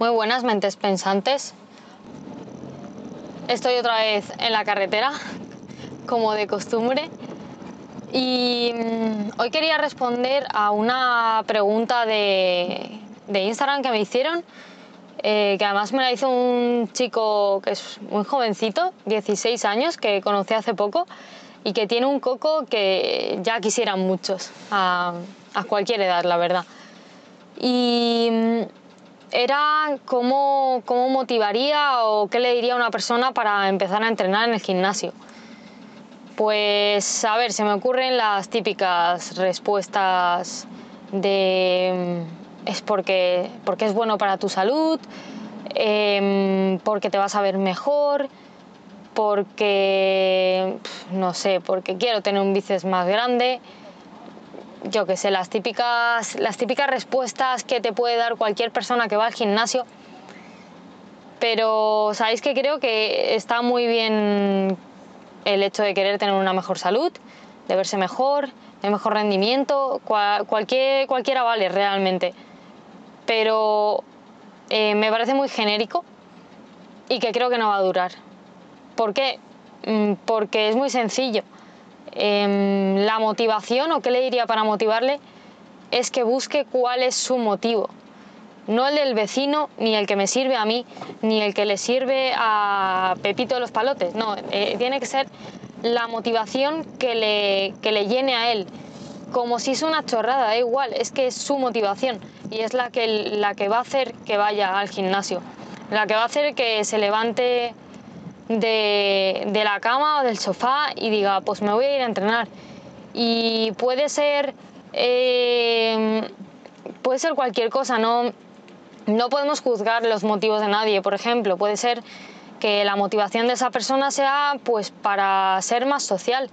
Muy buenas mentes pensantes. Estoy otra vez en la carretera, como de costumbre. Y mm, hoy quería responder a una pregunta de, de Instagram que me hicieron, eh, que además me la hizo un chico que es muy jovencito, 16 años, que conocí hace poco y que tiene un coco que ya quisieran muchos, a, a cualquier edad, la verdad. Y mm, era cómo, cómo motivaría o qué le diría a una persona para empezar a entrenar en el gimnasio. Pues a ver, se me ocurren las típicas respuestas de mm, es porque, porque es bueno para tu salud, em, porque te vas a ver mejor, porque, no sé, porque quiero tener un bíceps más grande, yo qué sé, las típicas, las típicas respuestas que te puede dar cualquier persona que va al gimnasio. Pero sabéis que creo que está muy bien el hecho de querer tener una mejor salud, de verse mejor, de mejor rendimiento, cualquier, cualquiera vale realmente. Pero eh, me parece muy genérico y que creo que no va a durar. ¿Por qué? Mm, porque es muy sencillo. Em, la motivación, o qué le diría para motivarle, es que busque cuál es su motivo. No el del vecino, ni el que me sirve a mí, ni el que le sirve a Pepito de los Palotes. No, eh, tiene que ser la motivación que le, que le llene a él. Como si es una chorrada, da igual, es que es su motivación y es la que, la que va a hacer que vaya al gimnasio, la que va a hacer que se levante de, la cama o del sofá y diga, pues me voy a ir a entrenar. Y puede ser, eh, puede ser cualquier cosa, no, no podemos juzgar los motivos de nadie. Por ejemplo, puede ser que la motivación de esa persona sea pues para ser más social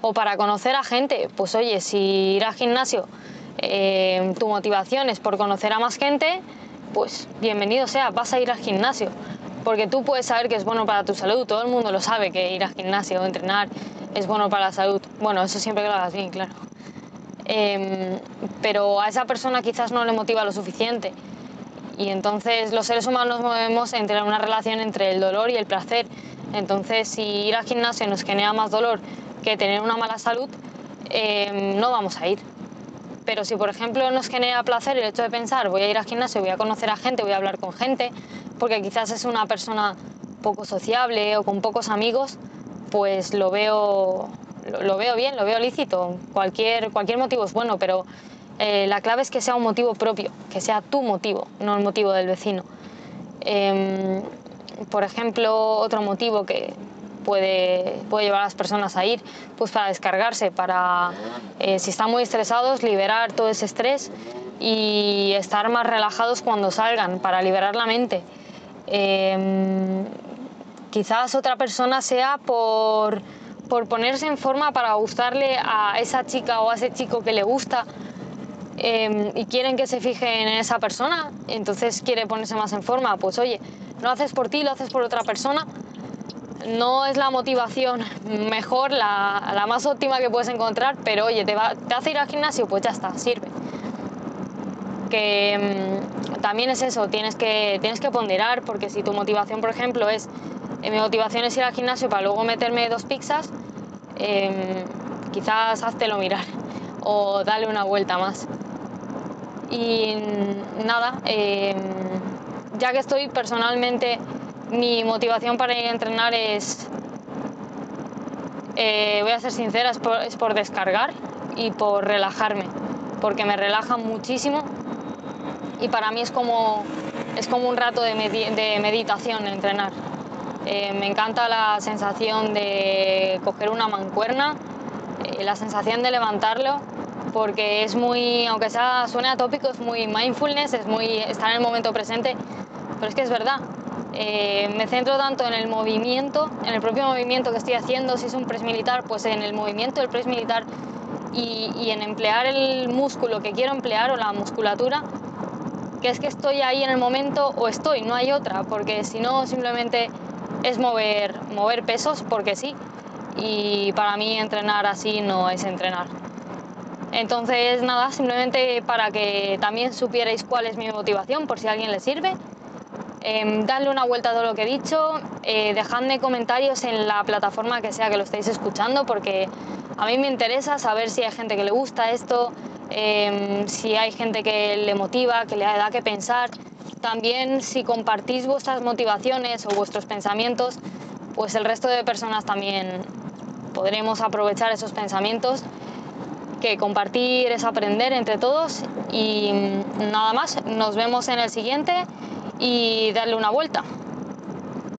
o para conocer a gente. Pues oye, si ir al gimnasio eh, tu motivación es por conocer a más gente, pues bienvenido sea, vas a ir al gimnasio porque tú puedes saber que es bueno para tu salud, todo el mundo lo sabe que ir al gimnasio o entrenar es bueno para la salud. Bueno, eso siempre que lo hagas bien, claro. Em, pero a esa persona quizás no le motiva lo suficiente. Y entonces los seres humanos movemos entre una relación entre el dolor y el placer. Entonces si ir al gimnasio nos genera más dolor que tener una mala salud, em, no vamos a ir. Pero si por ejemplo nos genera placer el hecho de pensar voy a ir al gimnasio, voy a conocer a gente, voy a hablar con gente, porque quizás es una persona poco sociable o con pocos amigos, pues lo veo, lo, veo bien, lo veo lícito. Cualquier, cualquier motivo es bueno, pero eh, la clave es que sea un motivo propio, que sea tu motivo, no el motivo del vecino. Em, por ejemplo, otro motivo que puede, puede llevar a las personas a ir, pues para descargarse, para, eh, si están muy estresados, liberar todo ese estrés y estar más relajados cuando salgan, para liberar la mente. Em, quizás otra persona sea por, por, ponerse en forma para gustarle a esa chica o a ese chico que le gusta em, y quieren que se fijen en esa persona, entonces quiere ponerse más en forma. Pues oye, no haces por ti, lo haces por otra persona. No es la motivación mejor, la, la más óptima que puedes encontrar, pero oye, te, va, te hace ir al gimnasio, pues ya está, sirve. Que también es eso, tienes que, tienes que ponderar, porque si tu motivación, por ejemplo, es, eh, mi motivación es ir al gimnasio para luego meterme dos pizzas, eh, quizás háztelo mirar o dale una vuelta más. Y nada, em, ya que estoy personalmente, mi motivación para ir a entrenar es, eh, voy a ser sincera, es por, es por descargar y por relajarme, porque me relaja muchísimo y para mí es como, es como un rato de, meditación entrenar. Eh, me encanta la sensación de coger una mancuerna, eh, la sensación de levantarlo, porque es muy, aunque sea, suene atópico, es muy mindfulness, es muy estar en el momento presente, pero es que es verdad. Eh, me centro tanto en el movimiento, en el propio movimiento que estoy haciendo, si es un press militar, pues en el movimiento del press militar y, y en emplear el músculo que quiero emplear o la musculatura que es que estoy ahí en el momento o estoy, no hay otra, porque si no simplemente es mover, mover pesos porque sí. Y para mí entrenar así no es entrenar. Entonces, nada, simplemente para que también supierais cuál es mi motivación, por si a alguien le sirve, Em, dadle una vuelta a todo lo que he dicho, eh, dejadme comentarios en la plataforma que sea que lo estéis escuchando, porque a mí me interesa saber si hay gente que le gusta esto, em, si hay gente que le motiva, que le da que pensar. También si compartís vuestras motivaciones o vuestros pensamientos, pues el resto de personas también podremos aprovechar esos pensamientos que compartir es aprender entre todos y nada más, nos vemos en el siguiente y darle una vuelta.